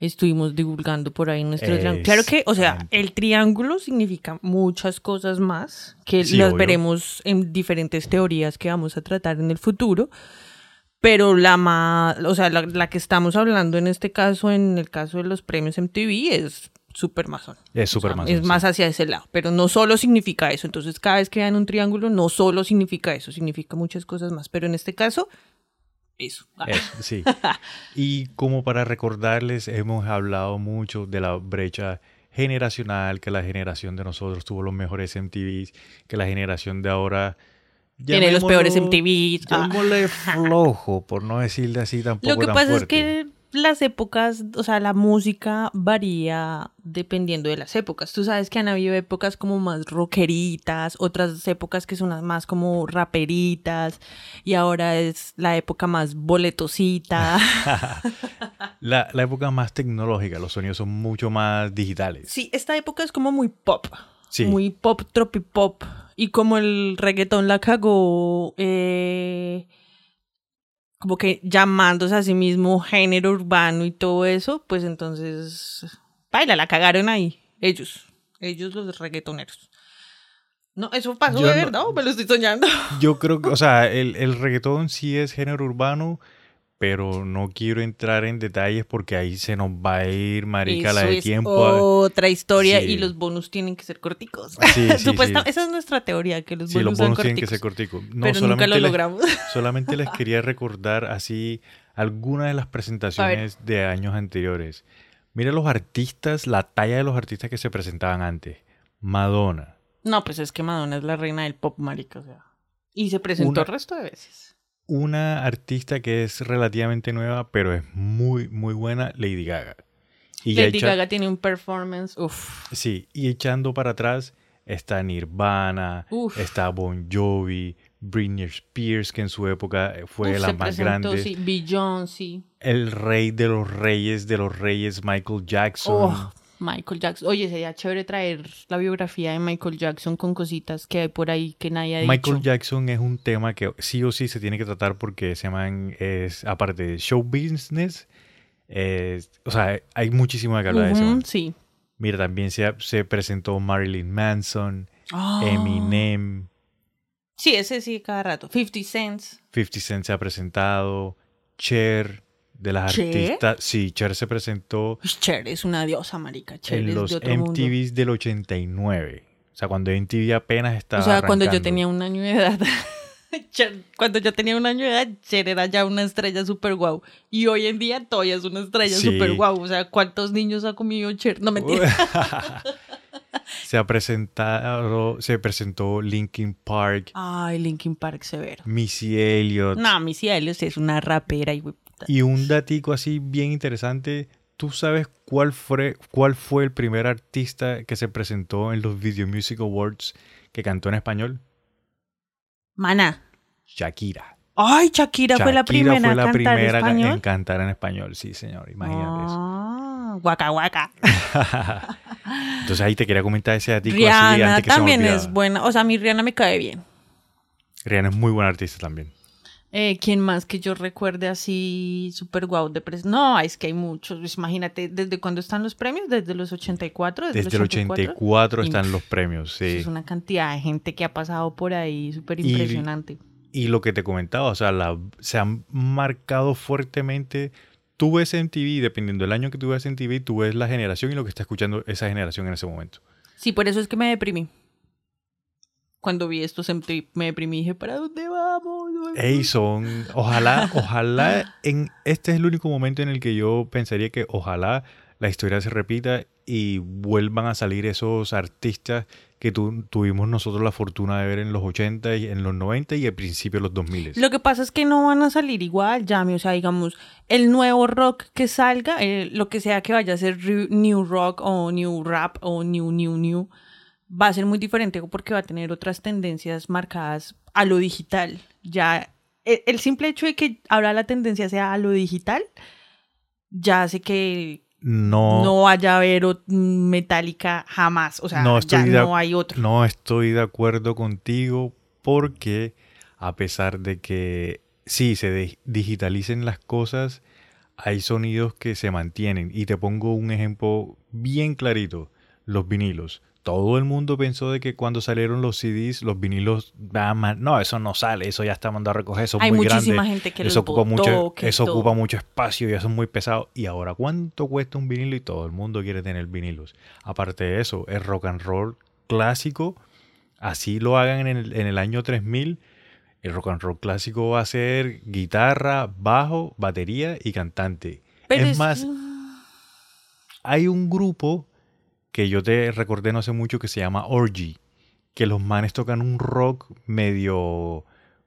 estuvimos divulgando por ahí nuestro triángulo. Claro que, o sea, el triángulo significa muchas cosas más que las veremos en diferentes teorías que vamos a tratar en el futuro. Pero la más, o sea, la, que estamos hablando en este caso, en el caso de los premios MTV, es super masón. Es super Es más hacia ese lado, pero no solo significa eso. Entonces, cada vez que vean un triángulo, no solo significa eso, significa muchas cosas más. Pero en este caso, eso. sí. Y como para recordarles, hemos hablado mucho de la brecha generacional, que la generación de nosotros tuvo los mejores MTVs, que la generación de ahora... Tiene los peores MTVs. Llamémosle flojo, por no decirle así tampoco Lo que pasa es que las épocas, o sea, la música varía dependiendo de las épocas. Tú sabes que han habido épocas como más rockeritas, otras épocas que son más como raperitas, y ahora es la época más boletosita. la, la época más tecnológica, los sonidos son mucho más digitales. Sí, esta época es como muy pop. Sí. Muy pop, tropipop. Y como el reggaetón la cagó. Eh, como que llamándose a sí mismo género urbano y todo eso, pues entonces, baila, la cagaron ahí, ellos, ellos los reggaetoneros. No, eso pasó de verdad, me lo estoy soñando. Yo creo que, o sea, el, el reggaetón sí es género urbano, pero no quiero entrar en detalles porque ahí se nos va a ir, marica, la de es tiempo. Otra historia y los bonus tienen que ser corticos. Sí, Esa es nuestra teoría, que los bonus, sí, los bonus tienen que ser corticos. No, pero nunca lo logramos. solamente les quería recordar así algunas de las presentaciones de años anteriores. Mira los artistas, la talla de los artistas que se presentaban antes. Madonna. No, pues es que Madonna es la reina del pop, marica, o sea. Y se presentó el resto de veces una artista que es relativamente nueva, pero es muy, muy buena, Lady Gaga. Y Lady Gaga tiene un performance, uff. Sí, y echando para atrás está Nirvana, está Bon Jovi, Britney Spears, que en su época fue la más grande. Sí, Beyoncé. El rey de los reyes de los reyes, Michael Jackson. Oh, Michael Jackson. Oye, sería chévere traer la biografía de Michael Jackson con cositas que hay por ahí que nadie ha dicho. Michael Jackson es un tema que sí o sí se tiene que tratar porque se llaman, es, aparte de show business, o sea, hay muchísimo que hablar de eso. Sí. Mira, también se, se presentó Marilyn Manson, ah. Eminem. Sí, ese sí, cada rato. 50 Cents. 50 Cent se ha presentado, Cher de las artistas. Sí, Cher se presentó. Cher es una diosa, marica. Cher en los MTVs del 89. O sea, cuando MTV apenas estaba. O sea, cuando yo tenía un año de edad. cuando yo tenía un año de edad, Cher era ya una estrella súper guau. Y hoy en día todavía es una estrella súper guau. O sea, ¿cuántos niños ha comido Cher? No me se ha presentado, se presentó Linkin Park. Ay, Linkin Park severo. Missy Elliott. No, Missy Elliott es una rapera y y un datico así bien interesante, ¿tú sabes cuál fue, cuál fue el primer artista que se presentó en los Video Music Awards que cantó en español? Mana. Shakira. Ay, Shakira, fue la primera, fue la primera en cantar en español, sí, señor, imagínate eso. Ah, guaca, guaca. Entonces ahí te quería comentar ese datico Rihanna así antes que también es buena, o sea, a mí Rihanna me cae bien. Rihanna es muy buena artista también. Eh, ¿Quién más que yo recuerde así súper guau de pres No, es que hay muchos. Pues imagínate, ¿desde cuándo están los premios? ¿Desde los 84? Desde, desde el 84, están los premios, sí. Es una cantidad de gente que ha pasado por ahí súper impresionante. Y, lo que te comentaba, o sea, la, se han marcado fuertemente. Tú ves en TV, dependiendo del año que tú ves en TV, tú ves la generación y lo que está escuchando esa generación en ese momento. Sí, por eso es que me deprimí cuando vi esto me deprimí y dije, ¿para dónde vamos? Ey, son, ojalá, ojalá, en este es el único momento en el que yo pensaría que ojalá la historia se repita y vuelvan a salir esos artistas que tuvimos nosotros la fortuna de ver en los 80 y en los 90 y al principio de los 2000. Lo que pasa es que no van a salir igual, Yami, o sea, digamos, el nuevo rock que salga, eh, lo que sea que vaya a ser new rock o new rap o new, new, new, va a ser muy diferente porque va a tener otras tendencias marcadas a lo digital. Ya e, el simple hecho de que ahora la tendencia sea a lo digital ya hace que no, no vaya a haber metálica jamás. O sea, ya no hay otro. No estoy de acuerdo contigo porque a pesar de que sí se digitalicen las cosas, hay sonidos que se mantienen. Y te pongo un ejemplo bien clarito, los vinilos todo el mundo pensó de que cuando salieron los CDs, los vinilos, no, eso no sale, eso ya está mandado a recoger, eso es muy grande. gente que eso ocupa mucho, eso ocupa mucho espacio y eso es muy pesado. Y ahora, ¿cuánto cuesta un vinilo? Y todo el mundo quiere tener vinilos. Aparte de eso, el rock and roll clásico, así lo hagan en el, en el año 3000, el rock and roll clásico va a ser guitarra, bajo, batería y cantante. es más, hay un grupo que yo te recordé no hace mucho que se llama Orgy, que los manes tocan un rock medio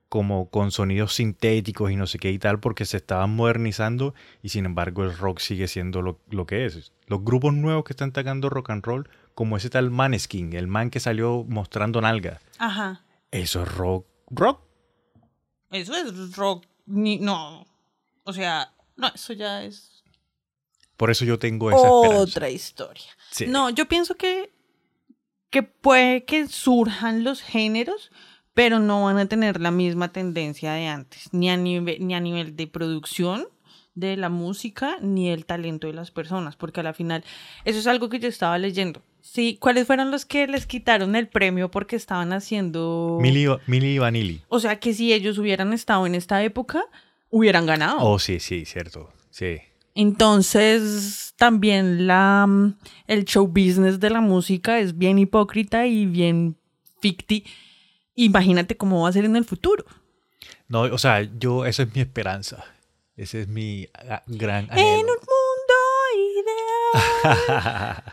como con sonidos sintéticos y no sé qué y tal, porque se estaban modernizando y sin embargo el rock sigue siendo lo, lo que es. Los grupos nuevos que están tocando rock and roll, como ese tal Maneskin, el man que salió mostrando nalga. Ajá. Eso es rock. ¿Rock? Eso es rock. Ni, no. O sea, no, eso ya es. Por eso yo tengo esa Otra historia. No, yo pienso que, que puede que surjan los géneros, pero no van a tener la misma tendencia de antes, ni a nivel, ni a nivel de producción de la música, ni el talento de las personas, porque a la final, eso es algo que yo estaba leyendo. Sí, ¿cuáles fueron los que les quitaron el premio porque estaban haciendo... Mili, Mili Vanilli. O sea que si ellos hubieran estado en esta época, hubieran ganado. Oh, sí, sí, cierto. Sí. Entonces, también la, el show business de la música es bien hipócrita y bien ficti. Imagínate cómo va a ser en el futuro. No, o sea, yo, esa es mi esperanza. Ese es mi ah, gran anhelo. En un mundo ideal.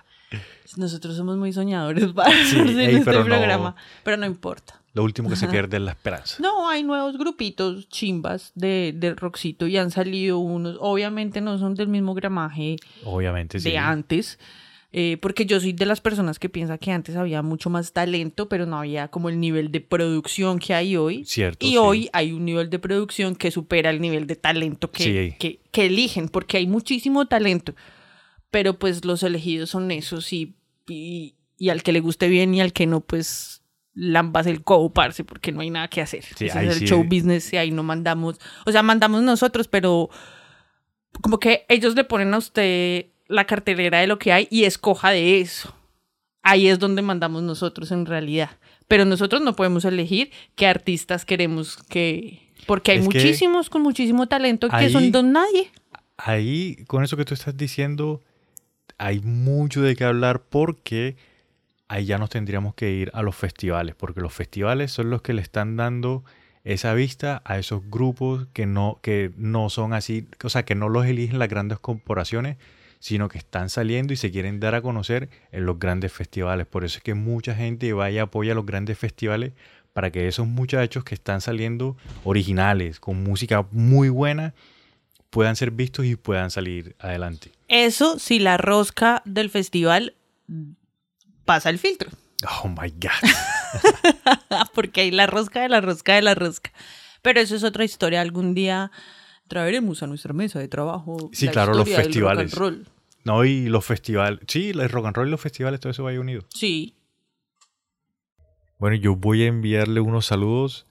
Nosotros somos muy soñadores para en este programa, pero no importa. Lo último que se pierde es la esperanza. No, hay nuevos grupitos chimbas de, de rockcito y han salido unos. Obviamente no son del mismo gramaje Obviamente, de antes. Eh, porque yo soy de las personas que piensa que antes había mucho más talento, pero no había como el nivel de producción que hay hoy. Cierto. Y hoy hay un nivel de producción que supera el nivel de talento que, que, que eligen, porque hay muchísimo talento. Pero pues los elegidos son esos y y, al que le guste bien y al que no, pues lambas el co, parce, porque no hay nada que hacer. Sí, es el show business y ahí no mandamos, o sea, mandamos nosotros, pero como que ellos le ponen a usted la cartelera de lo que hay y escoja de eso. Ahí es donde mandamos nosotros en realidad. Pero nosotros no podemos elegir qué artistas queremos que... Porque hay muchísimos con muchísimo talento que son don nadie. Ahí, con eso que tú estás diciendo, hay mucho de qué hablar porque ahí ya nos tendríamos que ir a los festivales, porque los festivales son los que le están dando esa vista a esos grupos que no, que no son así, o sea, que no los eligen las grandes corporaciones, sino que están saliendo y se quieren dar a conocer en los grandes festivales. Por eso es que mucha gente vaya y apoya los grandes festivales para que esos muchachos que están saliendo originales, con música muy buena, puedan ser vistos y puedan salir adelante. Eso si la rosca del festival pasa el filtro. Oh my God. Porque hay la rosca de la rosca de la rosca. Pero eso es otra historia. Algún día traeremos a nuestra mesa de trabajo. Sí, claro, los festivales. Rock and roll. No, y los festivales. Sí, el rock and roll y los festivales, todo eso vaya unido. Sí. Bueno, yo voy a enviarle unos saludos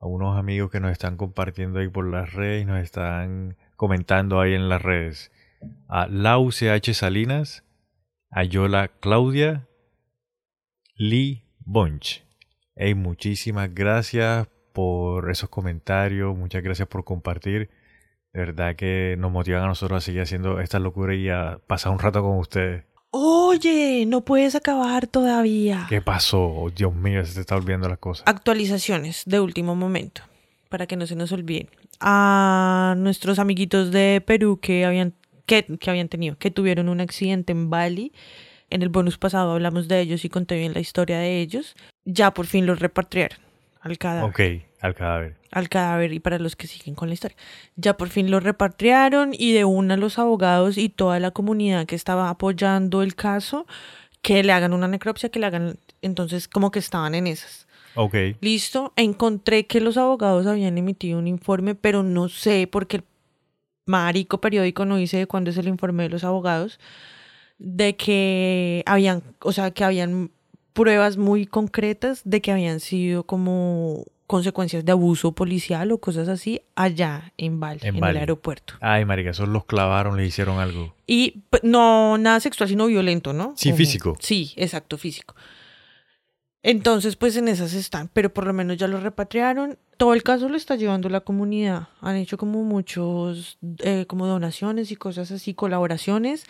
a unos amigos que nos están compartiendo ahí por las redes y nos están comentando ahí en las redes a Lau CH Salinas, a Yola Claudia, Lee Bunch. Hey, muchísimas gracias por esos comentarios, muchas gracias por compartir. De verdad que nos motivan a nosotros a seguir haciendo esta locura y a pasar un rato con ustedes. Oye, no puedes acabar todavía. ¿Qué pasó? Dios mío, se te está olvidando las cosas. Actualizaciones de último momento, para que no se nos olvide. A nuestros amiguitos de Perú que habían que, habían tenido, que tuvieron un accidente en Bali. En el bonus pasado hablamos de ellos y conté bien la historia de ellos. Ya por fin los repatriaron al cadáver. Ok, al cadáver. Al cadáver y para los que siguen con la historia. Ya por fin los repatriaron y de una los abogados y toda la comunidad que estaba apoyando el caso, que le hagan una necropsia, que le hagan... Entonces como que estaban en esas. Ok. Listo. Encontré que los abogados habían emitido un informe, pero no sé por qué el marico periódico no dice cuándo es el informe de los abogados, de que habían, o sea, que habían pruebas muy concretas de que habían sido como consecuencias de abuso policial o cosas así allá en Bali, en, el aeropuerto. Ay, marica, esos los clavaron, le hicieron algo. Y no nada sexual, sino violento, ¿no? Sí, físico. Sí, exacto, físico. Entonces, pues en esas están, pero por lo menos ya lo repatriaron. Todo el caso lo está llevando la comunidad. Han hecho como muchos, eh, como donaciones y cosas así, colaboraciones,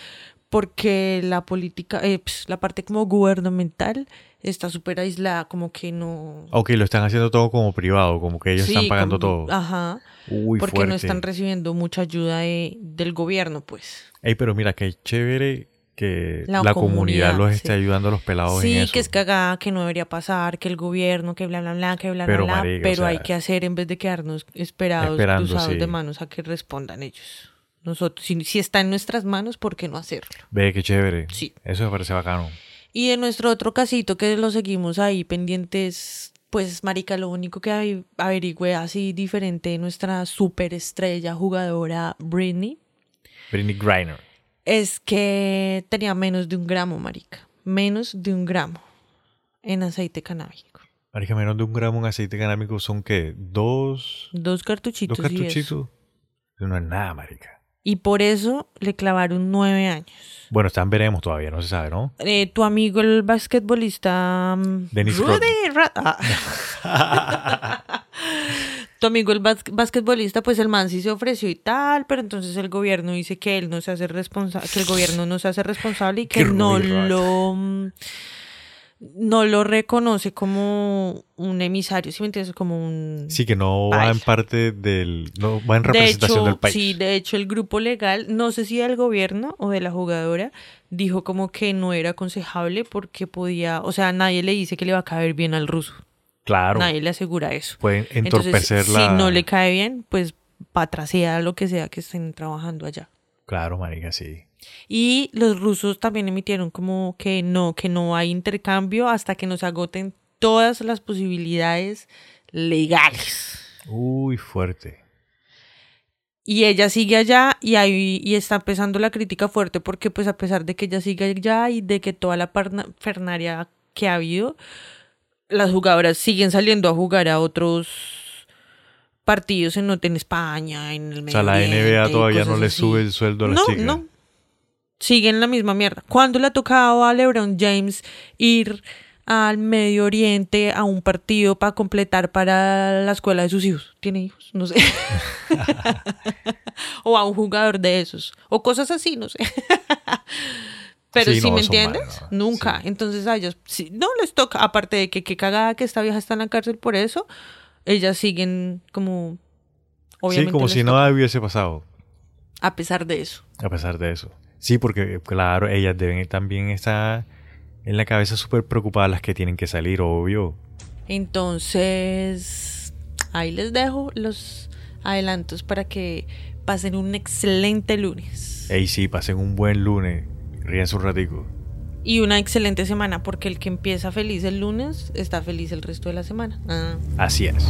porque la política, eh, pues, la parte como gubernamental está súper aislada, como que no... Ok, lo están haciendo todo como privado, como que ellos están pagando todo. Ajá. Uy, porque no están recibiendo mucha ayuda del gobierno, pues. Ey, pero mira, que chévere que la, comunidad, los esté ayudando a los pelados sí, en eso. que es cagada, que no debería pasar, que el gobierno, que bla, bla, bla, que bla, Pero, bla, bla. marica, o pero sea, hay que hacer en vez de quedarnos esperados, cruzados sí. de manos a que respondan ellos. Nosotros, si, si está en nuestras manos, ¿por qué no hacerlo? Ve, qué chévere. Sí. Eso me parece bacano. Y de nuestro otro casito que lo seguimos ahí pendientes, pues marica, lo único que averigüé así diferente de nuestra superestrella jugadora Britney Britney Griner. es que tenía menos de un gramo, marica. Menos de un gramo en aceite canábico. Marica, menos de un gramo en aceite canábico son qué? Dos, Dos cartuchitos. dos y cartuchitos. Eso no es nada, marica. Y por eso le clavaron nueve años. Bueno, están veremos todavía, no se sabe, ¿no? Eh, tu amigo el basquetbolista mm, Dennis Rudy Ra- ah. tu amigo el bas- basquetbolista pues el man sí se ofreció y tal pero entonces el gobierno dice que él no se hace responsable que el gobierno no se hace responsable y que no Rudy lo no lo reconoce como un emisario ¿sí me entiendes? como un Sí, que no va en parte del... No va en de representación hecho, del país. Sí, de hecho el grupo legal, no sé si del gobierno o de la jugadora, dijo como que no era aconsejable porque podía, o sea, nadie le dice que le va a caer bien al ruso. Claro. Nadie le asegura eso. Pueden Entonces, entorpecer la... si no le cae bien, pues patracea lo que sea que estén trabajando allá. Claro, marica, sí. Y los rusos también emitieron como que no, que no hay intercambio hasta que nos agoten todas las posibilidades legales. Uy, fuerte. Y ella sigue allá y ahí y está empezando la crítica fuerte porque pues a pesar de que ella sigue allá y de que toda la fernaria que ha habido, las jugadoras siguen saliendo a jugar a otros partidos en, en España, en el O Medio sea, la NBA todavía no le así. sube el sueldo a las No, chicas. no. Siguen la misma mierda. ¿Cuándo le ha tocado a LeBron James ir al Medio Oriente a un partido para completar para la escuela de sus hijos? ¿Tiene hijos? No sé. o a un jugador de esos. O cosas así, no sé. Pero Sí, si no, me entiendes, nunca. sí. Entonces a ellos no les toca, aparte de que qué cagada que esta vieja está en la cárcel por eso, ellas siguen como... Sí, Obviamente como les si nada hubiese pasado, A pesar de eso. a pesar de eso. Sí, porque, claro, ellas deben también estar en la cabeza súper preocupadas las que tienen que salir, obvio. Entonces, ahí les dejo los adelantos para que pasen un excelente lunes. Ey, sí, pasen un buen lunes, ríanse un ratico. Y una excelente semana, porque el que empieza feliz el lunes está feliz el resto de la semana. Ah. Así es.